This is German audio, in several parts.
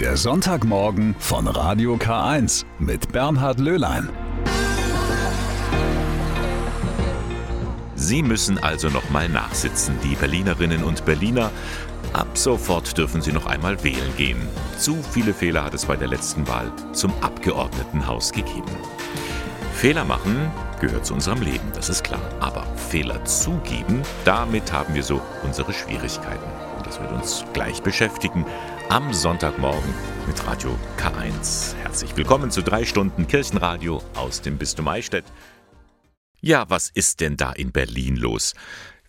Der Sonntagmorgen von Radio K1 mit Bernhard Löhlein. Sie müssen also noch mal nachsitzen, die Berlinerinnen und Berliner. Ab sofort dürfen Sie noch einmal wählen gehen. Zu viele Fehler hat es bei der letzten Wahl zum Abgeordnetenhaus gegeben. Fehler machen gehört zu unserem Leben, das ist klar. Aber Fehler zugeben, damit haben wir so unsere Schwierigkeiten. Und das wird uns gleich beschäftigen am Sonntagmorgen mit Radio K1. Herzlich willkommen zu drei Stunden Kirchenradio aus dem Bistum Eichstätt. Ja, was ist denn da in Berlin los?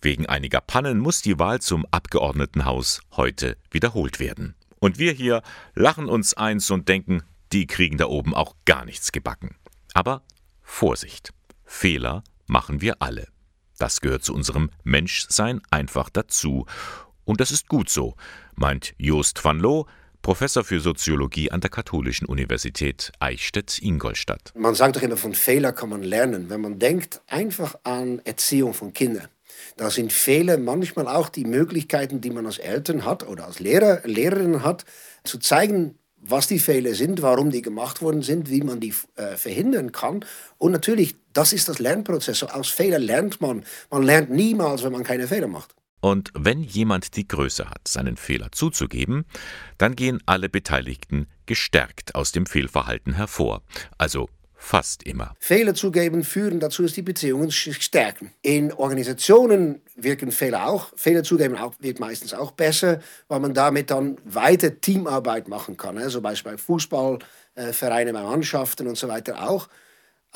Wegen einiger Pannen muss die Wahl zum Abgeordnetenhaus heute wiederholt werden. Und wir hier lachen uns eins und denken, die kriegen da oben auch gar nichts gebacken. Aber Vorsicht, Fehler machen wir alle. Das gehört zu unserem Menschsein einfach dazu. Und das ist gut so, meint Joost van Loo, Professor für Soziologie an der Katholischen Universität Eichstätt-Ingolstadt. Man sagt doch immer, von Fehler kann man lernen. Wenn man denkt einfach an Erziehung von Kindern, da sind Fehler manchmal auch die Möglichkeiten, die man als Eltern hat oder als Lehrer, Lehrerin hat, zu zeigen, was die Fehler sind, warum die gemacht worden sind, wie man die äh, verhindern kann. Und natürlich, das ist das Lernprozess. Aus Fehlern lernt man. Man lernt niemals, wenn man keine Fehler macht. Und wenn jemand die Größe hat, seinen Fehler zuzugeben, dann gehen alle Beteiligten gestärkt aus dem Fehlverhalten hervor. Also fast immer. Fehler zugeben führen dazu, dass die Beziehungen sich stärken. In Organisationen wirken Fehler auch. Fehler zugeben auch, wird meistens auch besser, weil man damit dann weiter Teamarbeit machen kann. Also beispielsweise Fußballvereine, bei Mannschaften und so weiter auch.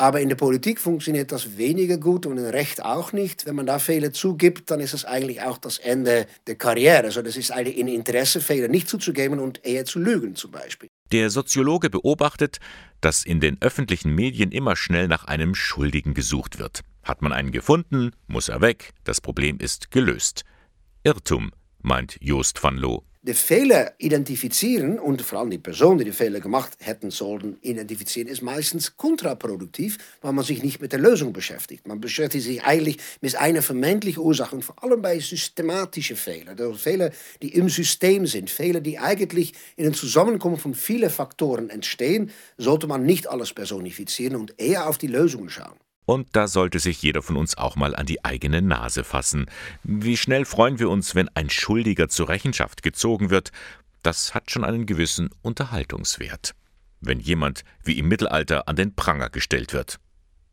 Aber in der Politik funktioniert das weniger gut und im Recht auch nicht. Wenn man da Fehler zugibt, dann ist es eigentlich auch das Ende der Karriere. Also das ist eigentlich in Interesse, Fehler nicht zuzugeben und eher zu lügen zum Beispiel. Der Soziologe beobachtet, dass in den öffentlichen Medien immer schnell nach einem Schuldigen gesucht wird. Hat man einen gefunden, muss er weg, das Problem ist gelöst. Irrtum, meint Joost van Loo de Fehler identifizieren und vor allem die Person, die die Fehler gemacht hätten sollen, identifizieren, ist meistens kontraproduktiv, weil man sich nicht mit der Lösung beschäftigt. Man beschäftigt sich eigentlich mit einer vermeintlichen Ursache und vor allem bei systematischen Fehlern, also Fehler, die im System sind, Fehler, die eigentlich in einem Zusammenkommen von vielen Faktoren entstehen, sollte man nicht alles personifizieren und eher auf die Lösungen schauen. Und da sollte sich jeder von uns auch mal an die eigene Nase fassen. Wie schnell freuen wir uns, wenn ein Schuldiger zur Rechenschaft gezogen wird. Das hat schon einen gewissen Unterhaltungswert. Wenn jemand wie im Mittelalter an den Pranger gestellt wird.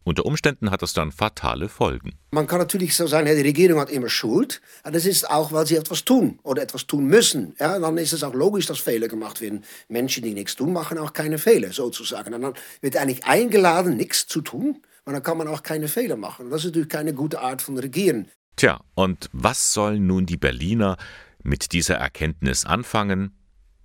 Unter Umständen hat das dann fatale Folgen. Man kann natürlich so sagen, die Regierung hat immer Schuld. Aber das ist auch, weil sie etwas tun oder etwas tun müssen. Ja, dann ist es auch logisch, dass Fehler gemacht werden. Menschen, die nichts tun, machen auch keine Fehler, sozusagen. Und dann wird eigentlich eingeladen, nichts zu tun. Und dann kann man auch keine Fehler machen. Das ist natürlich keine gute Art von Regieren. Tja, und was sollen nun die Berliner mit dieser Erkenntnis anfangen?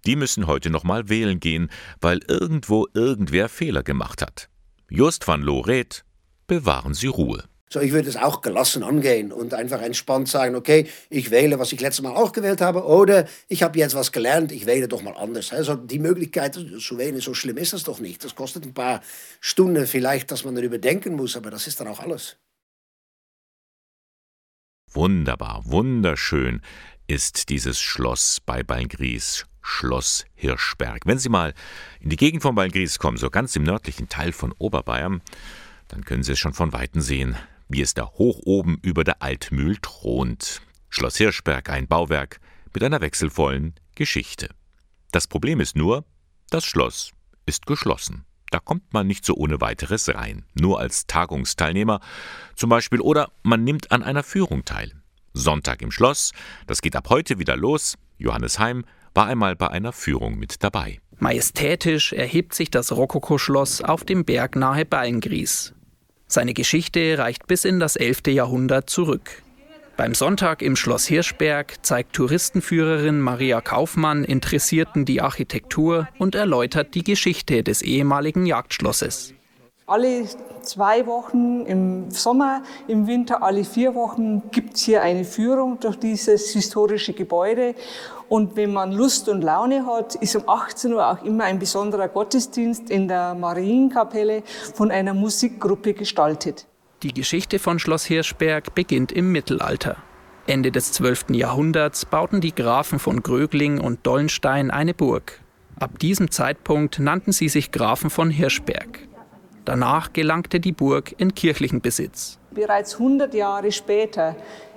Die müssen heute noch mal wählen gehen, weil irgendwo irgendwer Fehler gemacht hat. Just van Loret, bewahren Sie Ruhe. So, ich würde es auch gelassen angehen und einfach entspannt sagen, okay, ich wähle, was ich letztes Mal auch gewählt habe, oder ich habe jetzt was gelernt, ich wähle doch mal anders. Also die Möglichkeit zu wählen, so schlimm ist das doch nicht. Das kostet ein paar Stunden vielleicht, dass man darüber denken muss, aber das ist dann auch alles. Wunderbar, wunderschön ist dieses Schloss bei Balgries, Schloss Hirschberg. Wenn Sie mal in die Gegend von Balgries kommen, so ganz im nördlichen Teil von Oberbayern, dann können Sie es schon von Weitem sehen wie es da hoch oben über der Altmühl thront. Schloss Hirschberg, ein Bauwerk mit einer wechselvollen Geschichte. Das Problem ist nur, das Schloss ist geschlossen. Da kommt man nicht so ohne weiteres rein, nur als Tagungsteilnehmer zum Beispiel oder man nimmt an einer Führung teil. Sonntag im Schloss, das geht ab heute wieder los. Johannes Heim war einmal bei einer Führung mit dabei. Majestätisch erhebt sich das Rokokoschloss auf dem Berg nahe Beingries. Seine Geschichte reicht bis in das 11. Jahrhundert zurück. Beim Sonntag im Schloss Hirschberg zeigt Touristenführerin Maria Kaufmann Interessierten die Architektur und erläutert die Geschichte des ehemaligen Jagdschlosses. Alle zwei Wochen im Sommer, im Winter alle vier Wochen gibt es hier eine Führung durch dieses historische Gebäude. Und wenn man Lust und Laune hat, ist um 18 Uhr auch immer ein besonderer Gottesdienst in der Marienkapelle von einer Musikgruppe gestaltet. Die Geschichte von Schloss Hirschberg beginnt im Mittelalter. Ende des 12. Jahrhunderts bauten die Grafen von Grögling und Dollenstein eine Burg. Ab diesem Zeitpunkt nannten sie sich Grafen von Hirschberg. Danach gelangte die Burg in kirchlichen Besitz. Bereits 100 Jahre später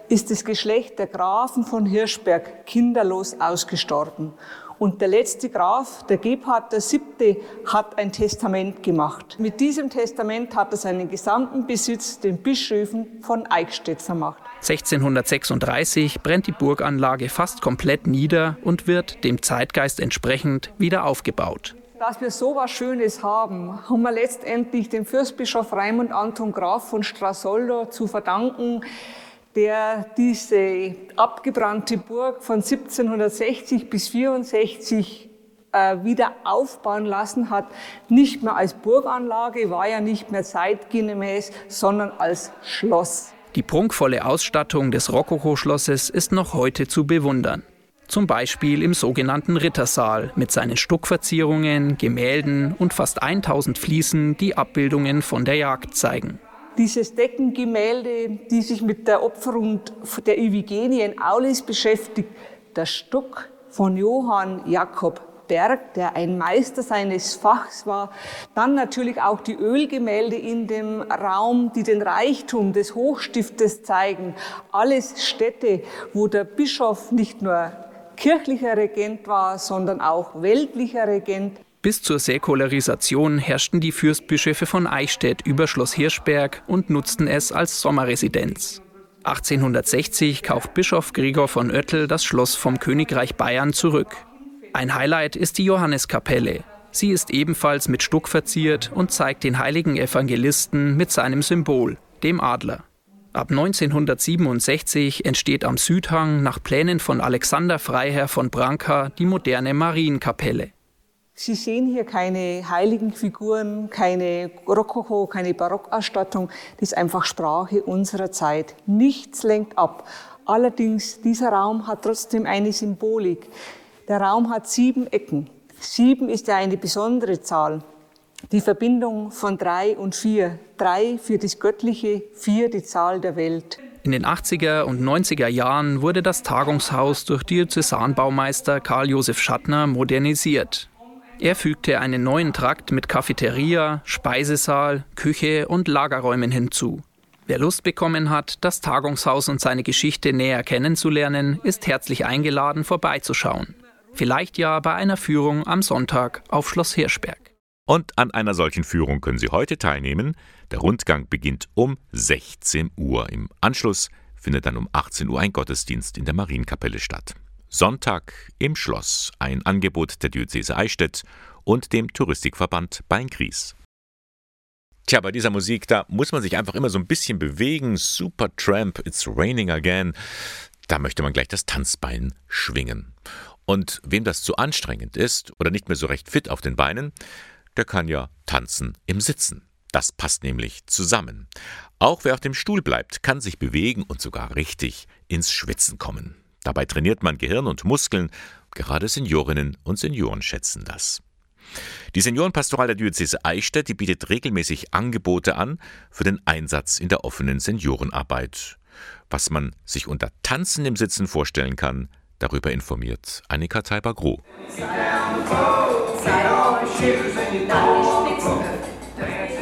ist das Geschlecht der Grafen von Hirschberg kinderlos ausgestorben. Und der letzte Graf, der Gebhard VII., hat ein Testament gemacht. Mit diesem Testament hat er seinen gesamten Besitz den Bischöfen von Eichstätt vermacht. 1636 brennt die Burganlage fast komplett nieder und wird dem Zeitgeist entsprechend wieder aufgebaut. Dass wir so was Schönes haben, haben wir letztendlich dem Fürstbischof Raimund Anton Graf von Strasoldo zu verdanken, der diese abgebrannte Burg von 1760 bis 64 äh, wieder aufbauen lassen hat, nicht mehr als Burganlage, war ja nicht mehr zeitgemäß, sondern als Schloss. Die prunkvolle Ausstattung des Rokoko-Schlosses ist noch heute zu bewundern. Zum Beispiel im sogenannten Rittersaal mit seinen Stuckverzierungen, Gemälden und fast 1000 Fliesen, die Abbildungen von der Jagd zeigen. Dieses Deckengemälde, die sich mit der Opferung der Iphigenie in Aulis beschäftigt, der Stuck von Johann Jakob Berg, der ein Meister seines Fachs war. Dann natürlich auch die Ölgemälde in dem Raum, die den Reichtum des Hochstiftes zeigen. Alles Städte, wo der Bischof nicht nur kirchlicher Regent war, sondern auch weltlicher Regent. Bis zur Säkularisation herrschten die Fürstbischöfe von Eichstätt über Schloss Hirschberg und nutzten es als Sommerresidenz. 1860 kauft Bischof Gregor von Oettel das Schloss vom Königreich Bayern zurück. Ein Highlight ist die Johanneskapelle. Sie ist ebenfalls mit Stuck verziert und zeigt den heiligen Evangelisten mit seinem Symbol, dem Adler. Ab 1967 entsteht am Südhang nach Plänen von Alexander Freiherr von Branca die moderne Marienkapelle. Sie sehen hier keine heiligen Figuren, keine Rokoko, keine Barockausstattung. Das ist einfach Sprache unserer Zeit. Nichts lenkt ab. Allerdings, dieser Raum hat trotzdem eine Symbolik. Der Raum hat sieben Ecken. Sieben ist ja eine besondere Zahl. Die Verbindung von drei und vier. Drei für das Göttliche, vier die Zahl der Welt. In den 80er und 90er Jahren wurde das Tagungshaus durch Diözesanbaumeister Karl Josef Schattner modernisiert. Er fügte einen neuen Trakt mit Cafeteria, Speisesaal, Küche und Lagerräumen hinzu. Wer Lust bekommen hat, das Tagungshaus und seine Geschichte näher kennenzulernen, ist herzlich eingeladen, vorbeizuschauen. Vielleicht ja bei einer Führung am Sonntag auf Schloss Hirschberg. Und an einer solchen Führung können Sie heute teilnehmen. Der Rundgang beginnt um 16 Uhr. Im Anschluss findet dann um 18 Uhr ein Gottesdienst in der Marienkapelle statt. Sonntag im Schloss, ein Angebot der Diözese Eichstätt und dem Touristikverband Beingries. Tja, bei dieser Musik, da muss man sich einfach immer so ein bisschen bewegen. Super Tramp, It's Raining Again. Da möchte man gleich das Tanzbein schwingen. Und wem das zu anstrengend ist oder nicht mehr so recht fit auf den Beinen, der kann ja tanzen im Sitzen. Das passt nämlich zusammen. Auch wer auf dem Stuhl bleibt, kann sich bewegen und sogar richtig ins Schwitzen kommen. Dabei trainiert man Gehirn und Muskeln. Gerade Seniorinnen und Senioren schätzen das. Die Seniorenpastoral der Diözese Eichstätt, die bietet regelmäßig Angebote an für den Einsatz in der offenen Seniorenarbeit. Was man sich unter Tanzen im Sitzen vorstellen kann, darüber informiert Annika Teiber-Groh.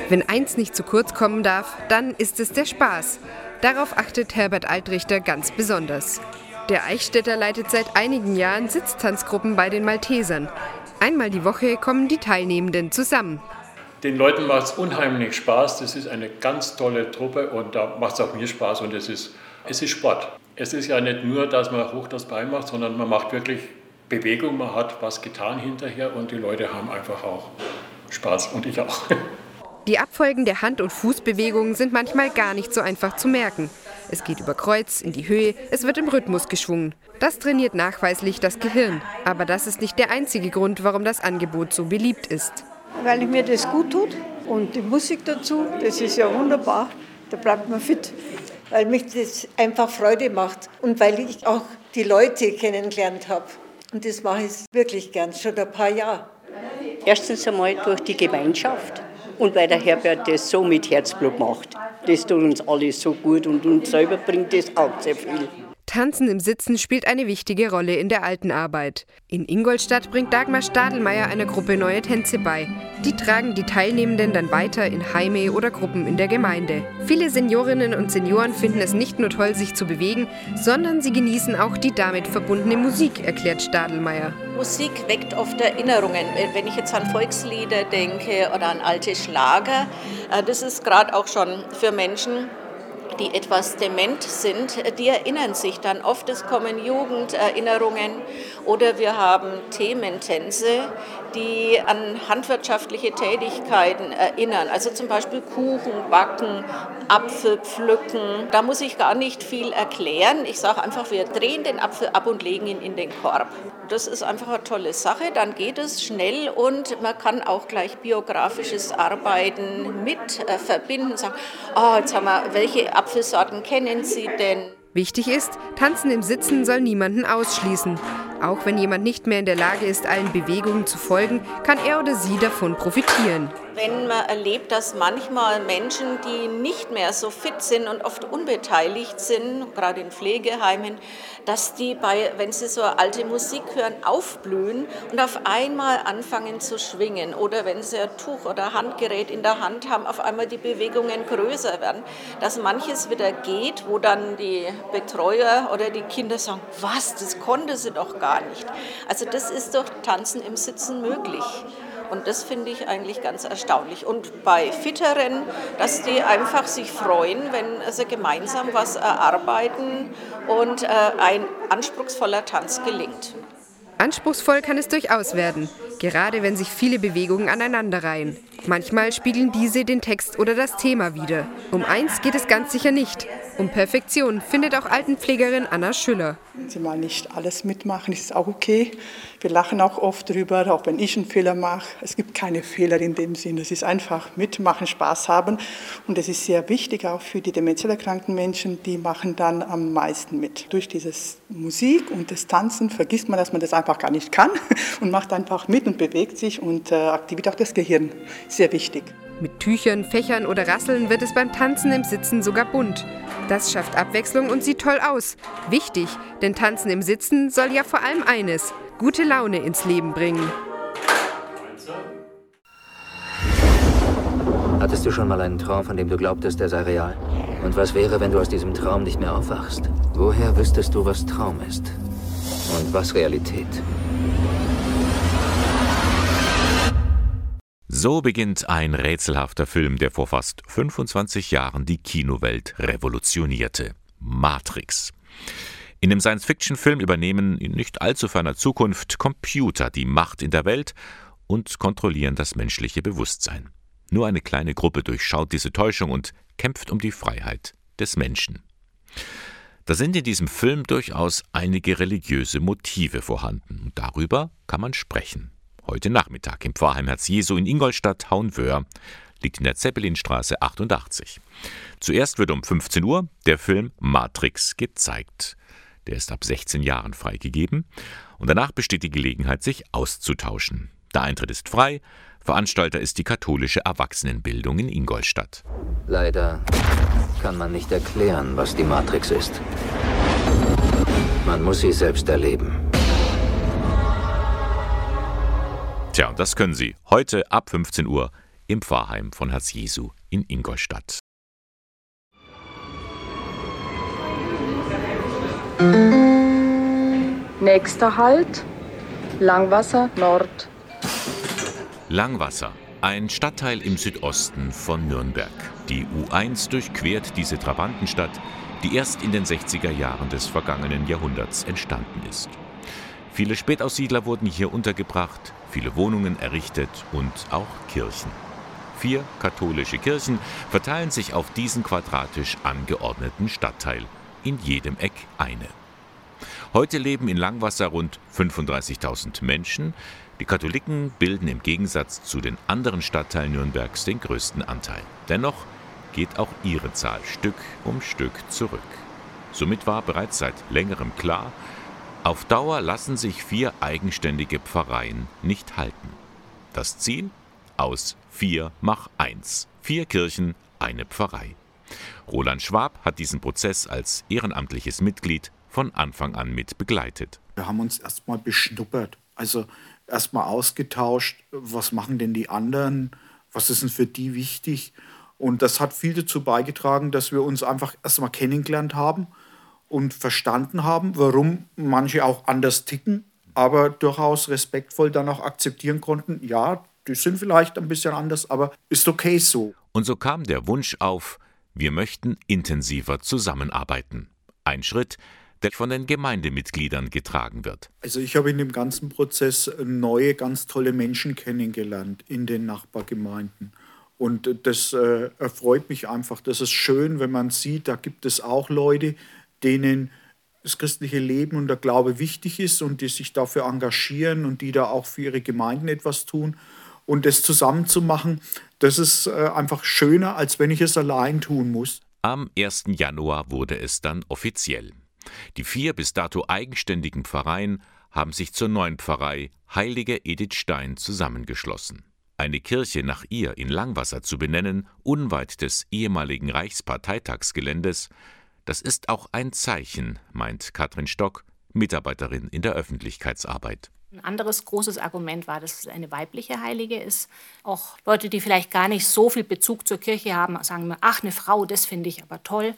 Wenn eins nicht zu kurz kommen darf, dann ist es der Spaß. Darauf achtet Herbert Altrichter ganz besonders. Der Eichstätter leitet seit einigen Jahren Sitztanzgruppen bei den Maltesern. Einmal die Woche kommen die Teilnehmenden zusammen. Den Leuten macht es unheimlich Spaß. Das ist eine ganz tolle Truppe und da macht es auch mir Spaß und es ist, es ist Sport. Es ist ja nicht nur, dass man hoch das Bein macht, sondern man macht wirklich Bewegung, man hat was getan hinterher und die Leute haben einfach auch Spaß und ich auch. Die Abfolgen der Hand- und Fußbewegungen sind manchmal gar nicht so einfach zu merken. Es geht über Kreuz, in die Höhe, es wird im Rhythmus geschwungen. Das trainiert nachweislich das Gehirn. Aber das ist nicht der einzige Grund, warum das Angebot so beliebt ist. Weil mir das gut tut und die Musik dazu, das ist ja wunderbar. Da bleibt man fit. Weil mich das einfach Freude macht und weil ich auch die Leute kennengelernt habe. Und das mache ich wirklich gern, schon ein paar Jahre. Erstens einmal durch die Gemeinschaft und weil der Herbert das so mit Herzblut macht. Das tut uns alle so gut und uns selber bringt das auch sehr viel. Tanzen im Sitzen spielt eine wichtige Rolle in der alten Arbeit. In Ingolstadt bringt Dagmar Stadelmeier einer Gruppe neue Tänze bei. Die tragen die Teilnehmenden dann weiter in Heime oder Gruppen in der Gemeinde. Viele Seniorinnen und Senioren finden es nicht nur toll, sich zu bewegen, sondern sie genießen auch die damit verbundene Musik, erklärt Stadelmeier. Musik weckt oft Erinnerungen. Wenn ich jetzt an Volkslieder denke oder an alte Schlager, äh, das ist gerade auch schon für Menschen, die etwas dement sind, die erinnern sich dann oft. Es kommen Jugenderinnerungen oder wir haben Thementänze, die an handwirtschaftliche Tätigkeiten erinnern. Also zum Beispiel Kuchen backen, Apfel pflücken. Da muss ich gar nicht viel erklären. Ich sage einfach, wir drehen den Apfel ab und legen ihn in den Korb. Das ist einfach eine tolle Sache. Dann geht es schnell und man kann auch gleich biografisches Arbeiten mit äh, verbinden. Sagen, oh, jetzt haben wir, welche Apfelsorten kennen Sie denn? Wichtig ist, Tanzen im Sitzen soll niemanden ausschließen. Auch wenn jemand nicht mehr in der Lage ist, allen Bewegungen zu folgen, kann er oder sie davon profitieren. Wenn man erlebt, dass manchmal Menschen, die nicht mehr so fit sind und oft unbeteiligt sind, gerade in Pflegeheimen, dass die bei, wenn sie so alte Musik hören, aufblühen und auf einmal anfangen zu schwingen. Oder wenn sie ein Tuch oder Handgerät in der Hand haben, auf einmal die Bewegungen größer werden, dass manches wieder geht, wo dann die Betreuer oder die Kinder sagen, was, das konnte sie doch gar nicht. Also das ist durch Tanzen im Sitzen möglich. Und das finde ich eigentlich ganz erstaunlich. Und bei Fitteren, dass die einfach sich freuen, wenn sie gemeinsam was erarbeiten und äh, ein anspruchsvoller Tanz gelingt. Anspruchsvoll kann es durchaus werden, gerade wenn sich viele Bewegungen aneinanderreihen. Manchmal spiegeln diese den Text oder das Thema wider. Um eins geht es ganz sicher nicht. Um Perfektion findet auch Altenpflegerin Anna Schüller. Wenn Sie mal nicht alles mitmachen, ist es auch okay. Wir lachen auch oft drüber, auch wenn ich einen Fehler mache. Es gibt keine Fehler in dem Sinn. Es ist einfach mitmachen, Spaß haben. Und es ist sehr wichtig auch für die demenziell erkrankten Menschen, die machen dann am meisten mit. Durch dieses Musik und das Tanzen vergisst man, dass man das einfach gar nicht kann und macht einfach mit und bewegt sich und äh, aktiviert auch das Gehirn. Sehr wichtig. Mit Tüchern, Fächern oder Rasseln wird es beim Tanzen im Sitzen sogar bunt. Das schafft Abwechslung und sieht toll aus. Wichtig, denn Tanzen im Sitzen soll ja vor allem eines, gute Laune ins Leben bringen. Hattest du schon mal einen Traum, von dem du glaubtest, er sei real? Und was wäre, wenn du aus diesem Traum nicht mehr aufwachst? Woher wüsstest du, was Traum ist? Und was Realität? So beginnt ein rätselhafter Film, der vor fast 25 Jahren die Kinowelt revolutionierte. Matrix. In dem Science-Fiction-Film übernehmen in nicht allzu ferner Zukunft Computer die Macht in der Welt und kontrollieren das menschliche Bewusstsein. Nur eine kleine Gruppe durchschaut diese Täuschung und kämpft um die Freiheit des Menschen. Da sind in diesem Film durchaus einige religiöse Motive vorhanden und darüber kann man sprechen heute Nachmittag im Pfarrheim Herz Jesu in Ingolstadt, Hauenwöhr, liegt in der Zeppelinstraße 88. Zuerst wird um 15 Uhr der Film Matrix gezeigt. Der ist ab 16 Jahren freigegeben und danach besteht die Gelegenheit, sich auszutauschen. Der Eintritt ist frei, Veranstalter ist die katholische Erwachsenenbildung in Ingolstadt. Leider kann man nicht erklären, was die Matrix ist. Man muss sie selbst erleben. Tja, und das können Sie heute ab 15 Uhr im Pfarrheim von Herz Jesu in Ingolstadt. Nächster Halt Langwasser Nord. Langwasser, ein Stadtteil im Südosten von Nürnberg. Die U1 durchquert diese Trabantenstadt, die erst in den 60er Jahren des vergangenen Jahrhunderts entstanden ist. Viele Spätaussiedler wurden hier untergebracht, viele Wohnungen errichtet und auch Kirchen. Vier katholische Kirchen verteilen sich auf diesen quadratisch angeordneten Stadtteil, in jedem Eck eine. Heute leben in Langwasser rund 35.000 Menschen. Die Katholiken bilden im Gegensatz zu den anderen Stadtteilen Nürnbergs den größten Anteil. Dennoch geht auch ihre Zahl Stück um Stück zurück. Somit war bereits seit längerem klar, auf Dauer lassen sich vier eigenständige Pfarreien nicht halten. Das Ziel? Aus vier mach eins. Vier Kirchen, eine Pfarrei. Roland Schwab hat diesen Prozess als ehrenamtliches Mitglied von Anfang an mit begleitet. Wir haben uns erstmal beschnuppert, also erstmal ausgetauscht, was machen denn die anderen, was ist denn für die wichtig. Und das hat viel dazu beigetragen, dass wir uns einfach erstmal kennengelernt haben und verstanden haben, warum manche auch anders ticken, aber durchaus respektvoll dann auch akzeptieren konnten, ja, die sind vielleicht ein bisschen anders, aber ist okay so. Und so kam der Wunsch auf, wir möchten intensiver zusammenarbeiten. Ein Schritt, der von den Gemeindemitgliedern getragen wird. Also ich habe in dem ganzen Prozess neue, ganz tolle Menschen kennengelernt in den Nachbargemeinden. Und das äh, erfreut mich einfach. Das ist schön, wenn man sieht, da gibt es auch Leute, denen das christliche Leben und der Glaube wichtig ist und die sich dafür engagieren und die da auch für ihre Gemeinden etwas tun. Und das zusammen zu machen, das ist äh, einfach schöner, als wenn ich es allein tun muss. Am 1. Januar wurde es dann offiziell. Die vier bis dato eigenständigen Pfarreien haben sich zur neuen Pfarrei Heilige Edith Stein zusammengeschlossen. Eine Kirche nach ihr in Langwasser zu benennen, unweit des ehemaligen Reichsparteitagsgeländes, das ist auch ein Zeichen, meint Katrin Stock, Mitarbeiterin in der Öffentlichkeitsarbeit. Ein anderes großes Argument war, dass es eine weibliche Heilige ist. Auch Leute, die vielleicht gar nicht so viel Bezug zur Kirche haben, sagen mir, ach, eine Frau, das finde ich aber toll.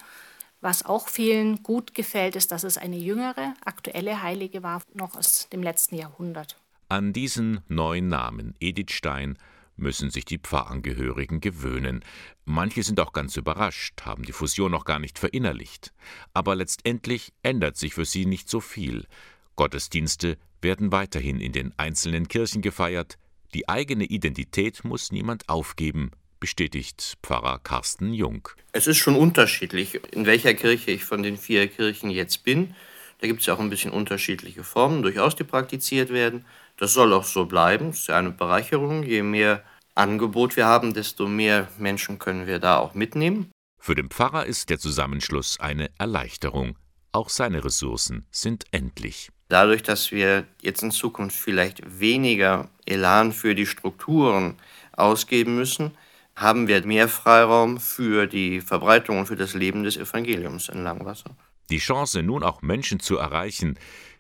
Was auch vielen gut gefällt, ist, dass es eine jüngere, aktuelle Heilige war, noch aus dem letzten Jahrhundert. An diesen neuen Namen, Edith Stein, müssen sich die Pfarrangehörigen gewöhnen. Manche sind auch ganz überrascht, haben die Fusion noch gar nicht verinnerlicht. Aber letztendlich ändert sich für sie nicht so viel. Gottesdienste werden weiterhin in den einzelnen Kirchen gefeiert. Die eigene Identität muss niemand aufgeben, bestätigt Pfarrer Carsten Jung. Es ist schon unterschiedlich, in welcher Kirche ich von den vier Kirchen jetzt bin. Da gibt es ja auch ein bisschen unterschiedliche Formen, durchaus, die praktiziert werden. Das soll auch so bleiben. Das ist ja eine Bereicherung. Je mehr Angebot wir haben, desto mehr Menschen können wir da auch mitnehmen. Für den Pfarrer ist der Zusammenschluss eine Erleichterung. Auch seine Ressourcen sind endlich. Dadurch, dass wir jetzt in Zukunft vielleicht weniger Elan für die Strukturen ausgeben müssen, haben wir mehr Freiraum für die Verbreitung und für das Leben des Evangeliums in Langwasser. Die Chance, nun auch Menschen zu erreichen,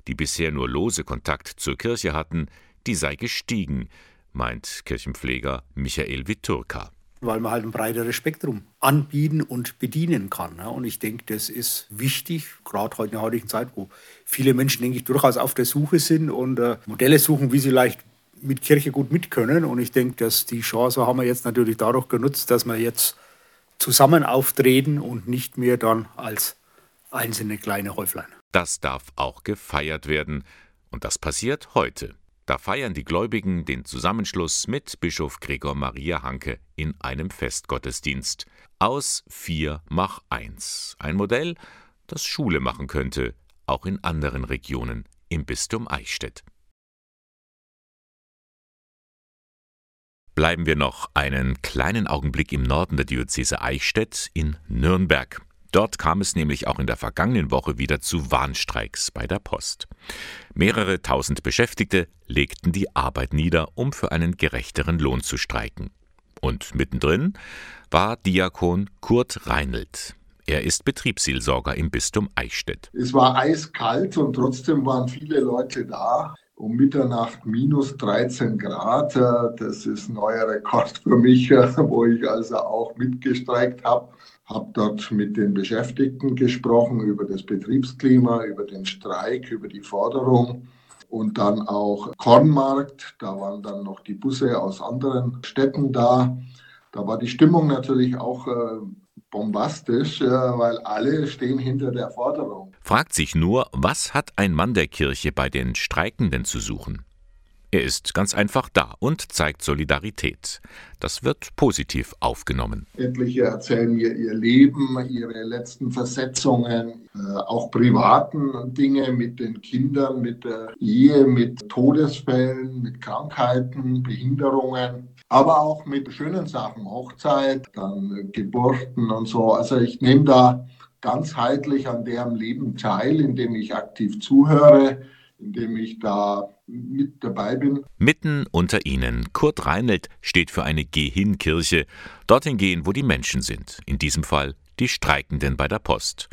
die bisher nur lose Kontakt zur Kirche hatten, die sei gestiegen, meint Kirchenpfleger Michael Viturka. Weil man halt ein breiteres Spektrum anbieten und bedienen kann. Und ich denke, das ist wichtig, gerade heute in der heutigen Zeit, wo viele Menschen, denke ich, durchaus auf der Suche sind und äh, Modelle suchen, wie sie leicht mit Kirche gut mitkönnen. Und ich denke, dass die Chance haben wir jetzt natürlich dadurch genutzt, dass wir jetzt zusammen auftreten und nicht mehr dann als einzelne kleine Häuflein. Das darf auch gefeiert werden. Und das passiert heute. Da feiern die Gläubigen den Zusammenschluss mit Bischof Gregor Maria Hanke in einem Festgottesdienst. Aus vier mach eins. Ein Modell, das Schule machen könnte, auch in anderen Regionen im Bistum Eichstätt. Bleiben wir noch einen kleinen Augenblick im Norden der Diözese Eichstätt in Nürnberg. Dort kam es nämlich auch in der vergangenen Woche wieder zu Warnstreiks bei der Post. Mehrere tausend Beschäftigte legten die Arbeit nieder, um für einen gerechteren Lohn zu streiken. Und mittendrin war Diakon Kurt Reinelt. Er ist Betriebsseelsorger im Bistum Eichstätt. Es war eiskalt und trotzdem waren viele Leute da. Um Mitternacht minus 13 Grad. Das ist ein neuer Rekord für mich, wo ich also auch mitgestreikt habe habe dort mit den Beschäftigten gesprochen über das Betriebsklima, über den Streik, über die Forderung und dann auch Kornmarkt. Da waren dann noch die Busse aus anderen Städten da. Da war die Stimmung natürlich auch äh, bombastisch, äh, weil alle stehen hinter der Forderung. Fragt sich nur, was hat ein Mann der Kirche bei den Streikenden zu suchen? Er ist ganz einfach da und zeigt Solidarität. Das wird positiv aufgenommen. Etliche erzählen mir ihr Leben, ihre letzten Versetzungen, äh, auch privaten Dinge mit den Kindern, mit der Ehe, mit Todesfällen, mit Krankheiten, Behinderungen, aber auch mit schönen Sachen, Hochzeit, dann Geburten und so. Also ich nehme da ganzheitlich an deren Leben teil, indem ich aktiv zuhöre indem ich da mit dabei bin. Mitten unter ihnen, Kurt Reinelt steht für eine Geh-Hin-Kirche, dorthin gehen, wo die Menschen sind, in diesem Fall die Streikenden bei der Post.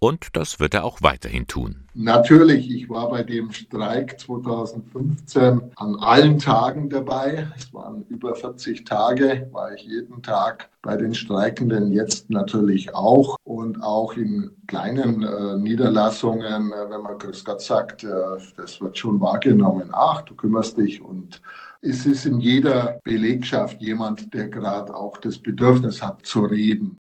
Und das wird er auch weiterhin tun. Natürlich, ich war bei dem Streik 2015 an allen Tagen dabei. Es waren über 40 Tage, war ich jeden Tag bei den Streikenden, jetzt natürlich auch. Und auch in kleinen äh, Niederlassungen, äh, wenn man Grüß Gott sagt, äh, das wird schon wahrgenommen. Ach, du kümmerst dich und es ist in jeder Belegschaft jemand, der gerade auch das Bedürfnis hat zu reden.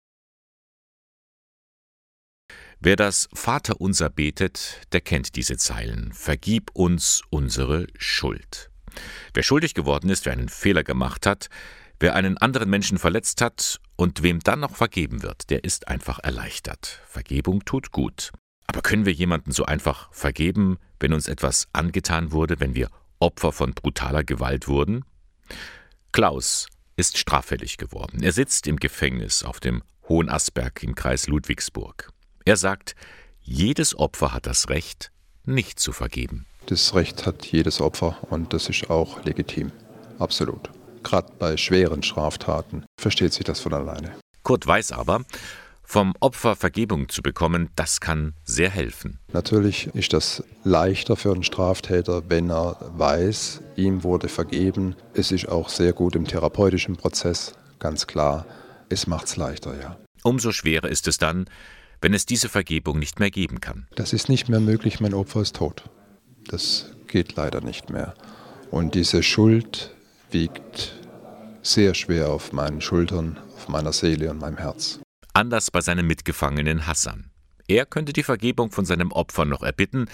Wer das Vaterunser betet, der kennt diese Zeilen. Vergib uns unsere Schuld. Wer schuldig geworden ist, wer einen Fehler gemacht hat, wer einen anderen Menschen verletzt hat und wem dann noch vergeben wird, der ist einfach erleichtert. Vergebung tut gut. Aber können wir jemanden so einfach vergeben, wenn uns etwas angetan wurde, wenn wir Opfer von brutaler Gewalt wurden? Klaus ist straffällig geworden. Er sitzt im Gefängnis auf dem Hohen Asberg im Kreis Ludwigsburg. Er sagt, jedes Opfer hat das Recht, nicht zu vergeben. Das Recht hat jedes Opfer und das ist auch legitim. Absolut. Gerade bei schweren Straftaten versteht sich das von alleine. Kurt weiß aber, vom Opfer Vergebung zu bekommen, das kann sehr helfen. Natürlich ist das leichter für einen Straftäter, wenn er weiß, ihm wurde vergeben. Es ist auch sehr gut im therapeutischen Prozess, ganz klar. Es macht es leichter, ja. Umso schwerer ist es dann, wenn es diese Vergebung nicht mehr geben kann. Das ist nicht mehr möglich, mein Opfer ist tot. Das geht leider nicht mehr. Und diese Schuld wiegt sehr schwer auf meinen Schultern, auf meiner Seele und meinem Herz. Anders bei seinem Mitgefangenen Hassan. Er könnte die Vergebung von seinem Opfer noch erbitten,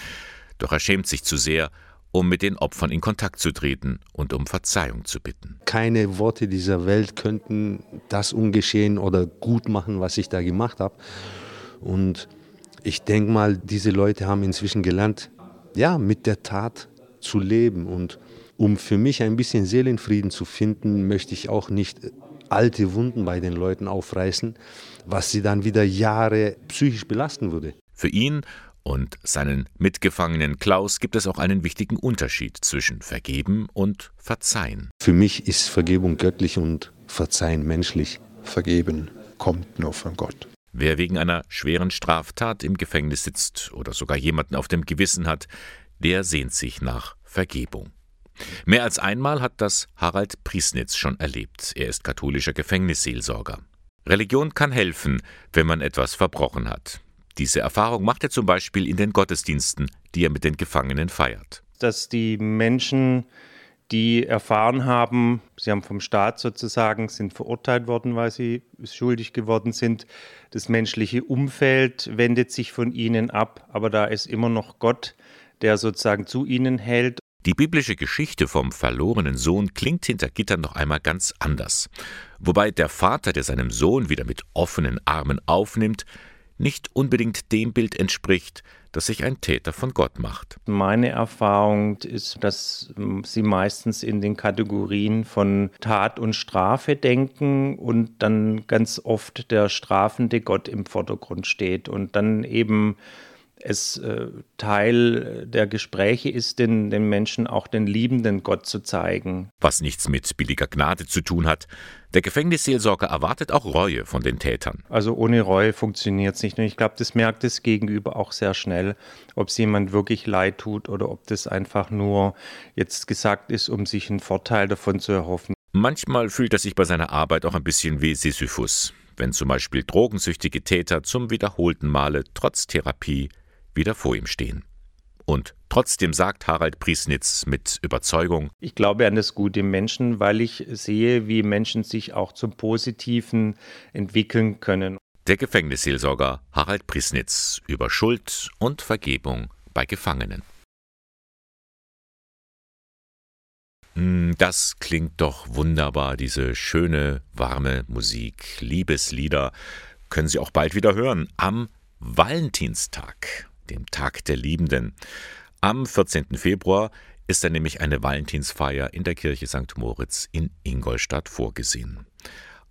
doch er schämt sich zu sehr, um mit den Opfern in Kontakt zu treten und um Verzeihung zu bitten. Keine Worte dieser Welt könnten das ungeschehen oder gut machen, was ich da gemacht habe. Und ich denke mal, diese Leute haben inzwischen gelernt, ja, mit der Tat zu leben. Und um für mich ein bisschen Seelenfrieden zu finden, möchte ich auch nicht alte Wunden bei den Leuten aufreißen, was sie dann wieder Jahre psychisch belasten würde. Für ihn und seinen Mitgefangenen Klaus gibt es auch einen wichtigen Unterschied zwischen Vergeben und Verzeihen. Für mich ist Vergebung göttlich und Verzeihen menschlich. Vergeben kommt nur von Gott. Wer wegen einer schweren Straftat im Gefängnis sitzt oder sogar jemanden auf dem Gewissen hat, der sehnt sich nach Vergebung. Mehr als einmal hat das Harald Priesnitz schon erlebt. Er ist katholischer Gefängnisseelsorger. Religion kann helfen, wenn man etwas verbrochen hat. Diese Erfahrung macht er zum Beispiel in den Gottesdiensten, die er mit den Gefangenen feiert. Dass die Menschen die erfahren haben, sie haben vom Staat sozusagen, sind verurteilt worden, weil sie schuldig geworden sind. Das menschliche Umfeld wendet sich von ihnen ab, aber da ist immer noch Gott, der sozusagen zu ihnen hält. Die biblische Geschichte vom verlorenen Sohn klingt hinter Gittern noch einmal ganz anders. Wobei der Vater, der seinem Sohn wieder mit offenen Armen aufnimmt, nicht unbedingt dem Bild entspricht, das sich ein Täter von Gott macht. Meine Erfahrung ist, dass sie meistens in den Kategorien von Tat und Strafe denken und dann ganz oft der strafende Gott im Vordergrund steht und dann eben es äh, Teil der Gespräche ist, den, den Menschen auch den liebenden Gott zu zeigen. Was nichts mit billiger Gnade zu tun hat. Der Gefängnisseelsorger erwartet auch Reue von den Tätern. Also ohne Reue funktioniert es nicht. Und ich glaube, das merkt das Gegenüber auch sehr schnell, ob es jemand wirklich leid tut oder ob das einfach nur jetzt gesagt ist, um sich einen Vorteil davon zu erhoffen. Manchmal fühlt er sich bei seiner Arbeit auch ein bisschen wie Sisyphus, wenn zum Beispiel drogensüchtige Täter zum wiederholten Male trotz Therapie wieder vor ihm stehen. Und trotzdem sagt Harald Priesnitz mit Überzeugung, ich glaube an das Gute im Menschen, weil ich sehe, wie Menschen sich auch zum Positiven entwickeln können. Der Gefängnisseelsorger Harald Priesnitz über Schuld und Vergebung bei Gefangenen. Hm, das klingt doch wunderbar, diese schöne, warme Musik, Liebeslieder. Können Sie auch bald wieder hören am Valentinstag dem Tag der Liebenden. Am 14. Februar ist dann nämlich eine Valentinsfeier in der Kirche St. Moritz in Ingolstadt vorgesehen.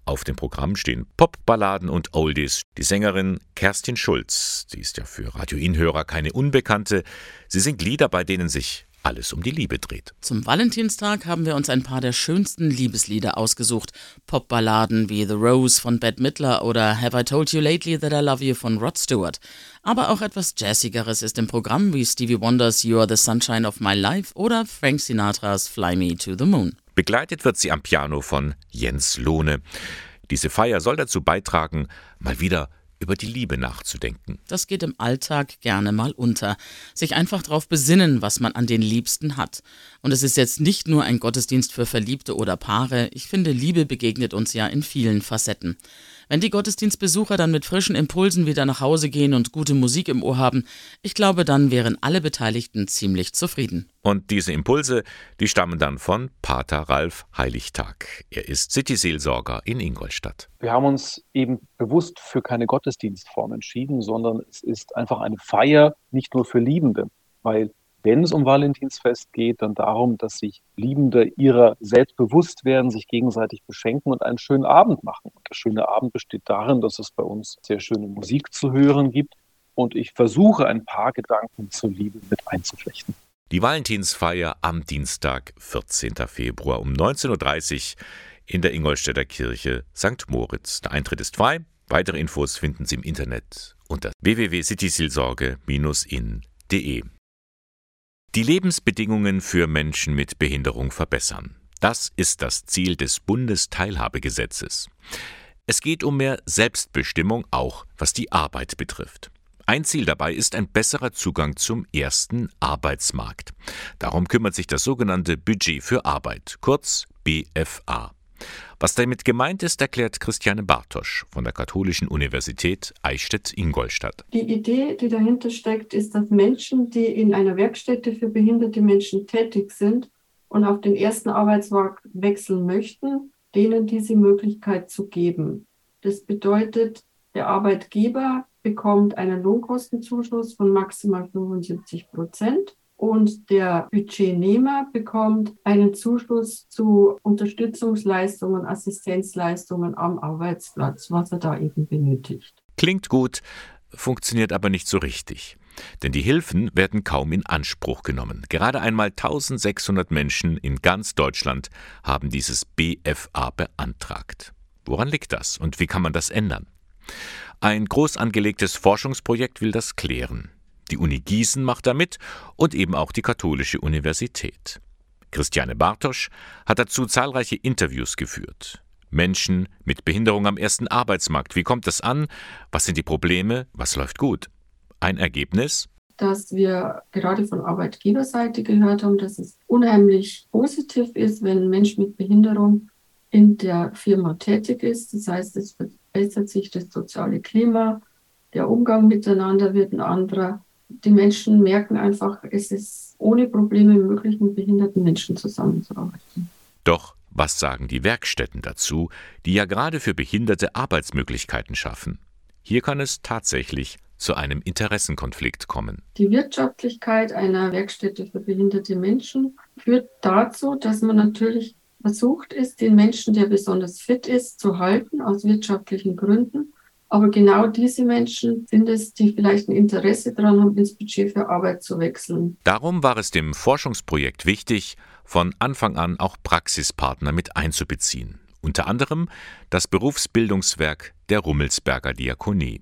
Auf dem Programm stehen Popballaden und Oldies. Die Sängerin Kerstin Schulz, die ist ja für Radio-In-Hörer keine Unbekannte. Sie singt Lieder, bei denen sich alles um die Liebe dreht. Zum Valentinstag haben wir uns ein paar der schönsten Liebeslieder ausgesucht. Popballaden wie The Rose von Bette Midler oder Have I Told You Lately That I Love You von Rod Stewart. Aber auch etwas Jazzigeres ist im Programm wie Stevie Wonders You Are the Sunshine of My Life oder Frank Sinatras Fly Me to the Moon. Begleitet wird sie am Piano von Jens Lohne. Diese Feier soll dazu beitragen, mal wieder über die Liebe nachzudenken. Das geht im Alltag gerne mal unter. Sich einfach darauf besinnen, was man an den Liebsten hat. Und es ist jetzt nicht nur ein Gottesdienst für Verliebte oder Paare. Ich finde, Liebe begegnet uns ja in vielen Facetten. Wenn die Gottesdienstbesucher dann mit frischen Impulsen wieder nach Hause gehen und gute Musik im Ohr haben, ich glaube, dann wären alle Beteiligten ziemlich zufrieden. Und diese Impulse, die stammen dann von Pater Ralf Heiligtag. Er ist City-Seelsorger in Ingolstadt. Wir haben uns eben bewusst für keine Gottesdienstform entschieden, sondern es ist einfach eine Feier nicht nur für Liebende, weil wenn es um Valentinsfest geht, dann darum, dass sich Liebende ihrer selbst bewusst werden, sich gegenseitig beschenken und einen schönen Abend machen. Und der schöne Abend besteht darin, dass es bei uns sehr schöne Musik zu hören gibt und ich versuche, ein paar Gedanken zur Liebe mit einzuflechten. Die Valentinsfeier am Dienstag, 14. Februar um 19.30 Uhr in der Ingolstädter Kirche St. Moritz. Der Eintritt ist frei. Weitere Infos finden Sie im Internet unter www.cityseelsorge-in.de. Die Lebensbedingungen für Menschen mit Behinderung verbessern. Das ist das Ziel des Bundesteilhabegesetzes. Es geht um mehr Selbstbestimmung, auch was die Arbeit betrifft. Ein Ziel dabei ist ein besserer Zugang zum ersten Arbeitsmarkt. Darum kümmert sich das sogenannte Budget für Arbeit, kurz BFA. Was damit gemeint ist, erklärt Christiane Bartosch von der Katholischen Universität Eichstätt-Ingolstadt. Die Idee, die dahinter steckt, ist, dass Menschen, die in einer Werkstätte für behinderte Menschen tätig sind und auf den ersten Arbeitsmarkt wechseln möchten, denen diese Möglichkeit zu geben. Das bedeutet, der Arbeitgeber bekommt einen Lohnkostenzuschuss von maximal 75 Prozent und der Budgetnehmer bekommt einen Zuschuss zu Unterstützungsleistungen, Assistenzleistungen am Arbeitsplatz, was er da eben benötigt. Klingt gut, funktioniert aber nicht so richtig. Denn die Hilfen werden kaum in Anspruch genommen. Gerade einmal 1600 Menschen in ganz Deutschland haben dieses BFA beantragt. Woran liegt das und wie kann man das ändern? Ein groß angelegtes Forschungsprojekt will das klären. Die Uni Gießen macht da mit und eben auch die Katholische Universität. Christiane Bartosch hat dazu zahlreiche Interviews geführt. Menschen mit Behinderung am ersten Arbeitsmarkt. Wie kommt das an? Was sind die Probleme? Was läuft gut? Ein Ergebnis? Dass wir gerade von Arbeitgeberseite gehört haben, dass es unheimlich positiv ist, wenn ein Mensch mit Behinderung in der Firma tätig ist. Das heißt, es verbessert sich das soziale Klima, der Umgang miteinander wird ein anderer die Menschen merken einfach, es ist ohne Probleme möglich, mit behinderten Menschen zusammenzuarbeiten. Doch was sagen die Werkstätten dazu, die ja gerade für Behinderte Arbeitsmöglichkeiten schaffen? Hier kann es tatsächlich zu einem Interessenkonflikt kommen. Die Wirtschaftlichkeit einer Werkstätte für behinderte Menschen führt dazu, dass man natürlich versucht ist, den Menschen, der besonders fit ist, zu halten aus wirtschaftlichen Gründen aber genau diese Menschen sind es, die vielleicht ein Interesse daran haben, ins Budget für Arbeit zu wechseln. Darum war es dem Forschungsprojekt wichtig, von Anfang an auch Praxispartner mit einzubeziehen. Unter anderem das Berufsbildungswerk der Rummelsberger Diakonie.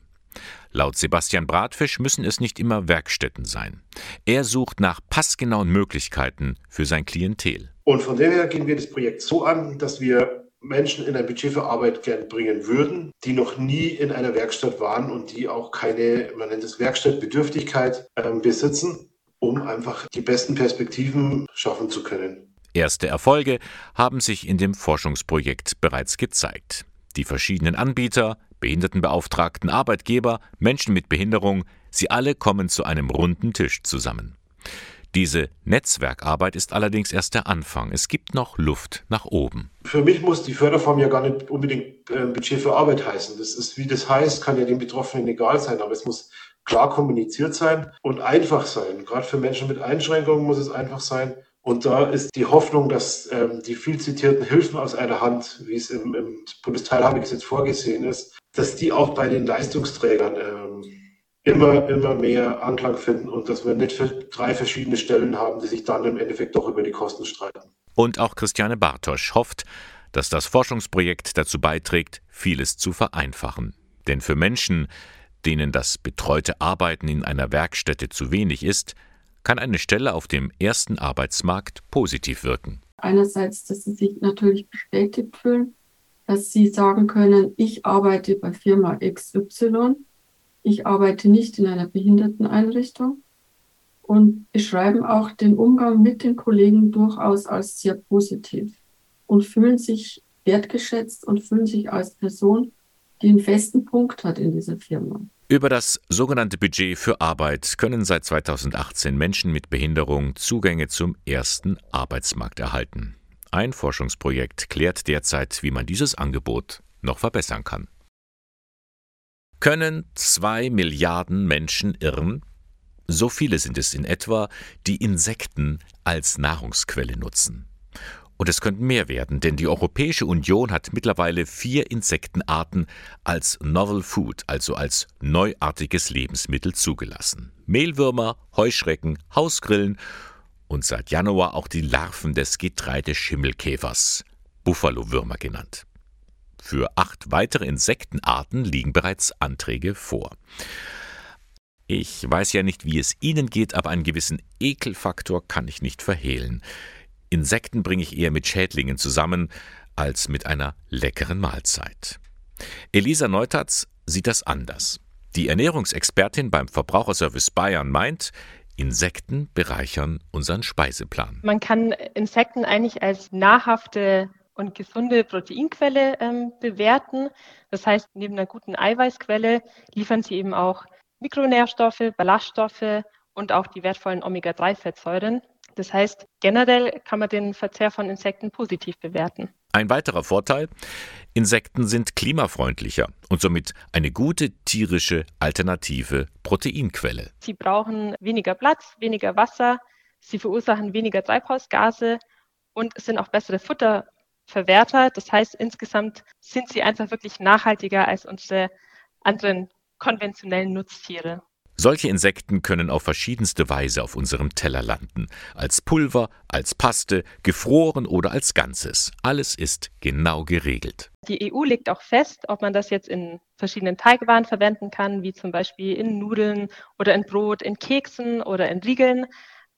Laut Sebastian Bratfisch müssen es nicht immer Werkstätten sein. Er sucht nach passgenauen Möglichkeiten für sein Klientel. Und von dem her gehen wir das Projekt so an, dass wir Menschen in ein Budget für Arbeit gern bringen würden, die noch nie in einer Werkstatt waren und die auch keine, man nennt es Werkstattbedürftigkeit, äh, besitzen, um einfach die besten Perspektiven schaffen zu können. Erste Erfolge haben sich in dem Forschungsprojekt bereits gezeigt. Die verschiedenen Anbieter, Behindertenbeauftragten, Arbeitgeber, Menschen mit Behinderung, sie alle kommen zu einem runden Tisch zusammen. Diese Netzwerkarbeit ist allerdings erst der Anfang. Es gibt noch Luft nach oben. Für mich muss die Förderform ja gar nicht unbedingt äh, Budget für Arbeit heißen. Das ist, wie das heißt, kann ja den Betroffenen egal sein, aber es muss klar kommuniziert sein und einfach sein. Gerade für Menschen mit Einschränkungen muss es einfach sein. Und da ist die Hoffnung, dass ähm, die viel zitierten Hilfen aus einer Hand, wie es im, im Bundesteilhabegesetz vorgesehen ist, dass die auch bei den Leistungsträgern ähm, immer, immer mehr Anklang finden und dass wir nicht drei verschiedene Stellen haben, die sich dann im Endeffekt doch über die Kosten streiten. Und auch Christiane Bartosch hofft, dass das Forschungsprojekt dazu beiträgt, vieles zu vereinfachen. Denn für Menschen, denen das betreute Arbeiten in einer Werkstätte zu wenig ist, kann eine Stelle auf dem ersten Arbeitsmarkt positiv wirken. Einerseits, dass sie sich natürlich bestätigt fühlen, dass sie sagen können, ich arbeite bei Firma XY, ich arbeite nicht in einer Behinderteneinrichtung und beschreiben auch den Umgang mit den Kollegen durchaus als sehr positiv und fühlen sich wertgeschätzt und fühlen sich als Person, die einen festen Punkt hat in dieser Firma. Über das sogenannte Budget für Arbeit können seit 2018 Menschen mit Behinderung Zugänge zum ersten Arbeitsmarkt erhalten. Ein Forschungsprojekt klärt derzeit, wie man dieses Angebot noch verbessern kann. Können zwei Milliarden Menschen irren? So viele sind es in etwa, die Insekten als Nahrungsquelle nutzen. Und es könnten mehr werden, denn die Europäische Union hat mittlerweile vier Insektenarten als Novel Food, also als neuartiges Lebensmittel zugelassen. Mehlwürmer, Heuschrecken, Hausgrillen und seit Januar auch die Larven des Getreideschimmelkäfers, Buffalo-Würmer genannt. Für acht weitere Insektenarten liegen bereits Anträge vor. Ich weiß ja nicht, wie es Ihnen geht, aber einen gewissen Ekelfaktor kann ich nicht verhehlen. Insekten bringe ich eher mit Schädlingen zusammen als mit einer leckeren Mahlzeit. Elisa Neutatz sieht das anders. Die Ernährungsexpertin beim Verbraucherservice Bayern meint, Insekten bereichern unseren Speiseplan. Man kann Insekten eigentlich als nahrhafte und gesunde Proteinquelle ähm, bewerten. Das heißt, neben einer guten Eiweißquelle liefern sie eben auch Mikronährstoffe, Ballaststoffe und auch die wertvollen Omega-3-Fettsäuren. Das heißt, generell kann man den Verzehr von Insekten positiv bewerten. Ein weiterer Vorteil, Insekten sind klimafreundlicher und somit eine gute tierische alternative Proteinquelle. Sie brauchen weniger Platz, weniger Wasser, sie verursachen weniger Treibhausgase und sind auch bessere Futterverwerter. Das heißt, insgesamt sind sie einfach wirklich nachhaltiger als unsere anderen konventionellen Nutztiere. Solche Insekten können auf verschiedenste Weise auf unserem Teller landen. Als Pulver, als Paste, gefroren oder als Ganzes. Alles ist genau geregelt. Die EU legt auch fest, ob man das jetzt in verschiedenen Teigwaren verwenden kann, wie zum Beispiel in Nudeln oder in Brot, in Keksen oder in Riegeln.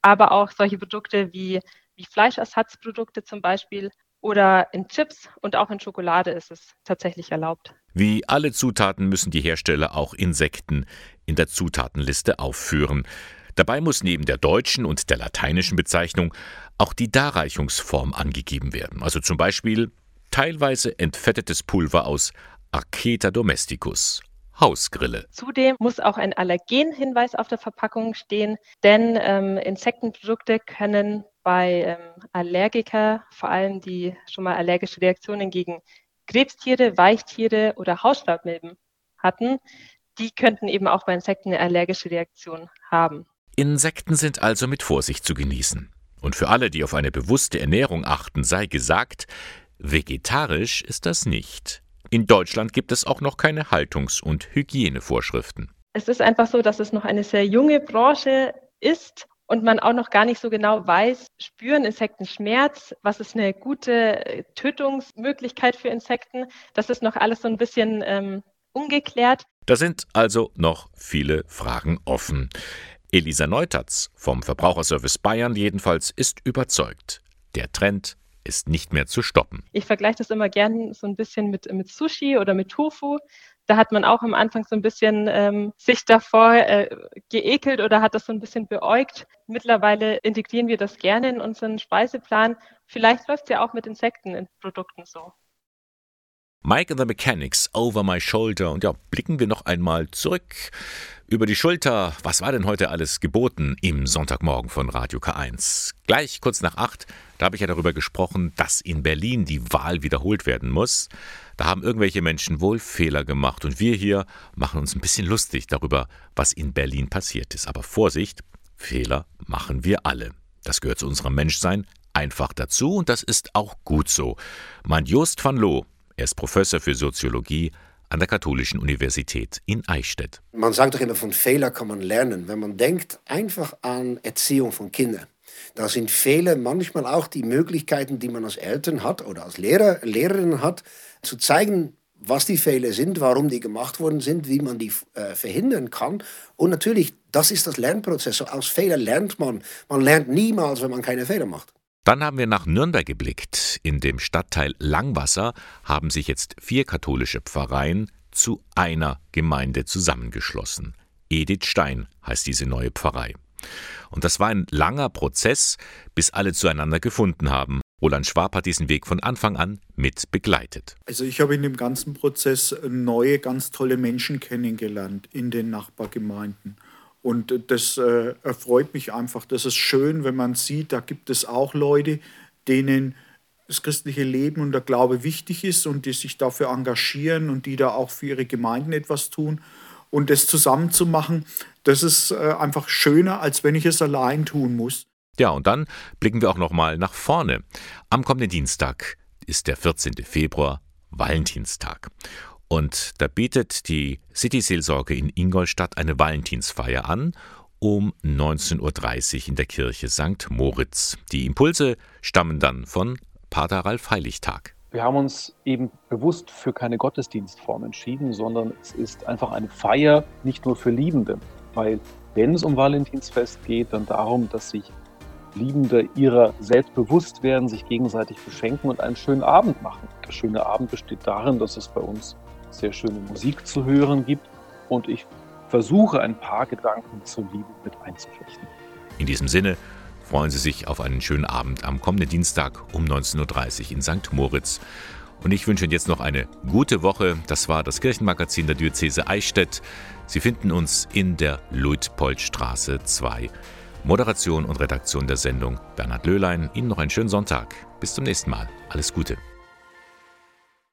Aber auch solche Produkte wie, wie Fleischersatzprodukte zum Beispiel oder in Chips und auch in Schokolade ist es tatsächlich erlaubt. Wie alle Zutaten müssen die Hersteller auch Insekten in der Zutatenliste aufführen. Dabei muss neben der deutschen und der lateinischen Bezeichnung auch die Darreichungsform angegeben werden. Also zum Beispiel teilweise entfettetes Pulver aus Arceta domesticus, Hausgrille. Zudem muss auch ein Allergenhinweis auf der Verpackung stehen, denn ähm, Insektenprodukte können bei ähm, Allergiker, vor allem die schon mal allergische Reaktionen gegen Krebstiere, Weichtiere oder Hausstaubmilben hatten, die könnten eben auch bei Insekten eine allergische Reaktion haben. Insekten sind also mit Vorsicht zu genießen. Und für alle, die auf eine bewusste Ernährung achten, sei gesagt, vegetarisch ist das nicht. In Deutschland gibt es auch noch keine Haltungs- und Hygienevorschriften. Es ist einfach so, dass es noch eine sehr junge Branche ist und man auch noch gar nicht so genau weiß, spüren Insekten Schmerz, was ist eine gute äh, Tötungsmöglichkeit für Insekten. Das ist noch alles so ein bisschen ähm, ungeklärt. Da sind also noch viele Fragen offen. Elisa Neutatz vom Verbraucherservice Bayern jedenfalls ist überzeugt. Der Trend ist nicht mehr zu stoppen. Ich vergleiche das immer gern so ein bisschen mit, mit Sushi oder mit Tofu. Da hat man auch am Anfang so ein bisschen ähm, sich davor äh, geekelt oder hat das so ein bisschen beäugt. Mittlerweile integrieren wir das gerne in unseren Speiseplan. Vielleicht läuft es ja auch mit Insekten in Produkten so. Mike and the Mechanics, Over My Shoulder. Und ja, blicken wir noch einmal zurück über die Schulter. Was war denn heute alles geboten im Sonntagmorgen von Radio K1? Gleich kurz nach acht, da habe ich ja darüber gesprochen, dass in Berlin die Wahl wiederholt werden muss. Da haben irgendwelche Menschen wohl Fehler gemacht und wir hier machen uns ein bisschen lustig darüber, was in Berlin passiert ist. Aber Vorsicht, Fehler machen wir alle. Das gehört zu unserem Menschsein einfach dazu und das ist auch gut so. Mein Jost van Loo, er ist Professor für Soziologie an der Katholischen Universität in Eichstätt. Man sagt doch immer, von Fehler kann man lernen. Wenn man denkt einfach an Erziehung von Kindern. Da sind Fehler manchmal auch die Möglichkeiten, die man als Eltern hat oder als Lehrer, Lehrerin hat, zu zeigen, was die Fehler sind, warum die gemacht worden sind, wie man die äh, verhindern kann. Und natürlich, das ist das Lernprozess. Aus Fehlern lernt man. Man lernt niemals, wenn man keine Fehler macht. Dann haben wir nach Nürnberg geblickt. In dem Stadtteil Langwasser haben sich jetzt vier katholische Pfarreien zu einer Gemeinde zusammengeschlossen. Edith Stein heißt diese neue Pfarrei. Und das war ein langer Prozess, bis alle zueinander gefunden haben. Roland Schwab hat diesen Weg von Anfang an mit begleitet. Also ich habe in dem ganzen Prozess neue, ganz tolle Menschen kennengelernt in den Nachbargemeinden. Und das äh, erfreut mich einfach. Das ist schön, wenn man sieht, da gibt es auch Leute, denen das christliche Leben und der Glaube wichtig ist und die sich dafür engagieren und die da auch für ihre Gemeinden etwas tun. Und das zusammenzumachen, das ist äh, einfach schöner, als wenn ich es allein tun muss. Ja, und dann blicken wir auch noch mal nach vorne. Am kommenden Dienstag ist der 14. Februar, Valentinstag. Und da bietet die City-Seelsorge in Ingolstadt eine Valentinsfeier an um 19.30 Uhr in der Kirche St. Moritz. Die Impulse stammen dann von Pater Ralf Heiligtag. Wir haben uns eben bewusst für keine Gottesdienstform entschieden, sondern es ist einfach eine Feier nicht nur für Liebende. Weil wenn es um Valentinsfest geht, dann darum, dass sich Liebende ihrer selbst bewusst werden, sich gegenseitig beschenken und einen schönen Abend machen. Der schöne Abend besteht darin, dass es bei uns sehr schöne Musik zu hören gibt und ich versuche ein paar Gedanken zur Liebe mit einzuflechten. In diesem Sinne freuen Sie sich auf einen schönen Abend am kommenden Dienstag um 19.30 Uhr in St. Moritz. Und ich wünsche Ihnen jetzt noch eine gute Woche. Das war das Kirchenmagazin der Diözese Eichstätt. Sie finden uns in der Luitpoldstraße 2. Moderation und Redaktion der Sendung Bernhard Löhlein. Ihnen noch einen schönen Sonntag. Bis zum nächsten Mal. Alles Gute.